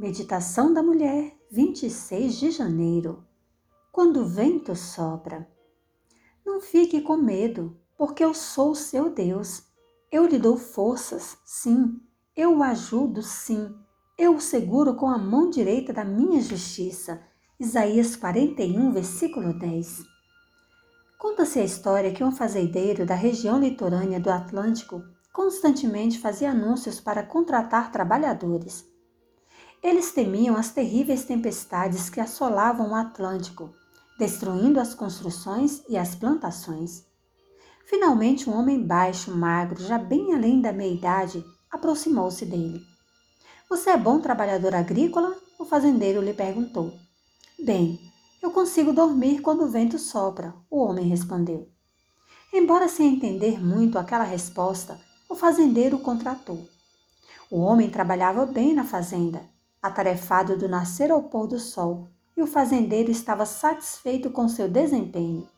Meditação da Mulher, 26 de janeiro. Quando o vento sopra. Não fique com medo, porque eu sou seu Deus. Eu lhe dou forças, sim. Eu o ajudo, sim. Eu o seguro com a mão direita da minha justiça. Isaías 41, versículo 10. Conta-se a história que um fazendeiro da região litorânea do Atlântico constantemente fazia anúncios para contratar trabalhadores. Eles temiam as terríveis tempestades que assolavam o Atlântico, destruindo as construções e as plantações. Finalmente, um homem baixo, magro, já bem além da meia-idade, aproximou-se dele. Você é bom trabalhador agrícola? O fazendeiro lhe perguntou. Bem, eu consigo dormir quando o vento sopra, o homem respondeu. Embora sem entender muito aquela resposta, o fazendeiro o contratou. O homem trabalhava bem na fazenda, atarefado do nascer ao pôr do sol, e o fazendeiro estava satisfeito com seu desempenho.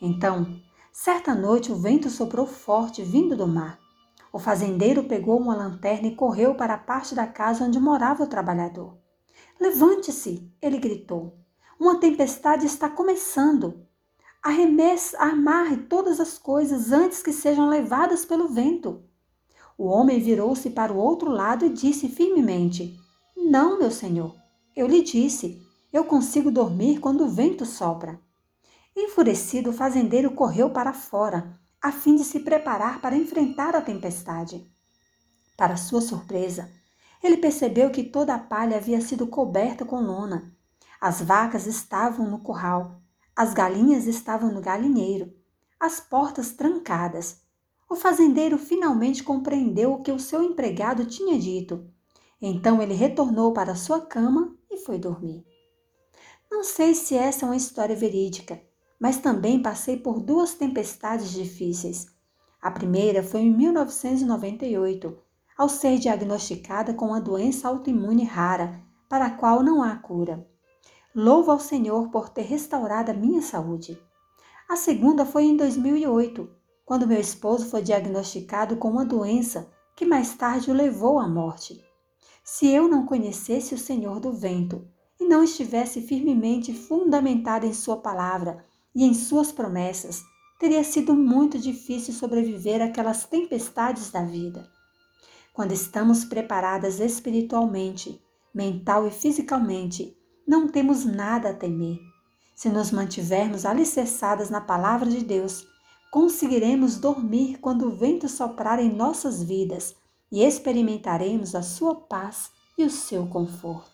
Então, certa noite o vento soprou forte vindo do mar. O fazendeiro pegou uma lanterna e correu para a parte da casa onde morava o trabalhador. Levante-se! ele gritou. Uma tempestade está começando. Arremesse, amarre todas as coisas antes que sejam levadas pelo vento. O homem virou-se para o outro lado e disse firmemente: não, meu senhor. Eu lhe disse, eu consigo dormir quando o vento sopra. Enfurecido, o fazendeiro correu para fora, a fim de se preparar para enfrentar a tempestade. Para sua surpresa, ele percebeu que toda a palha havia sido coberta com lona. As vacas estavam no curral, as galinhas estavam no galinheiro, as portas trancadas. O fazendeiro finalmente compreendeu o que o seu empregado tinha dito então ele retornou para sua cama e foi dormir. Não sei se essa é uma história verídica, mas também passei por duas tempestades difíceis. A primeira foi em 1998, ao ser diagnosticada com uma doença autoimune rara, para a qual não há cura. Louvo ao Senhor por ter restaurado a minha saúde. A segunda foi em 2008, quando meu esposo foi diagnosticado com uma doença que mais tarde o levou à morte. Se eu não conhecesse o Senhor do vento e não estivesse firmemente fundamentada em Sua palavra e em Suas promessas, teria sido muito difícil sobreviver àquelas tempestades da vida. Quando estamos preparadas espiritualmente, mental e fisicamente, não temos nada a temer. Se nos mantivermos alicerçadas na palavra de Deus, conseguiremos dormir quando o vento soprar em nossas vidas e experimentaremos a sua paz e o seu conforto.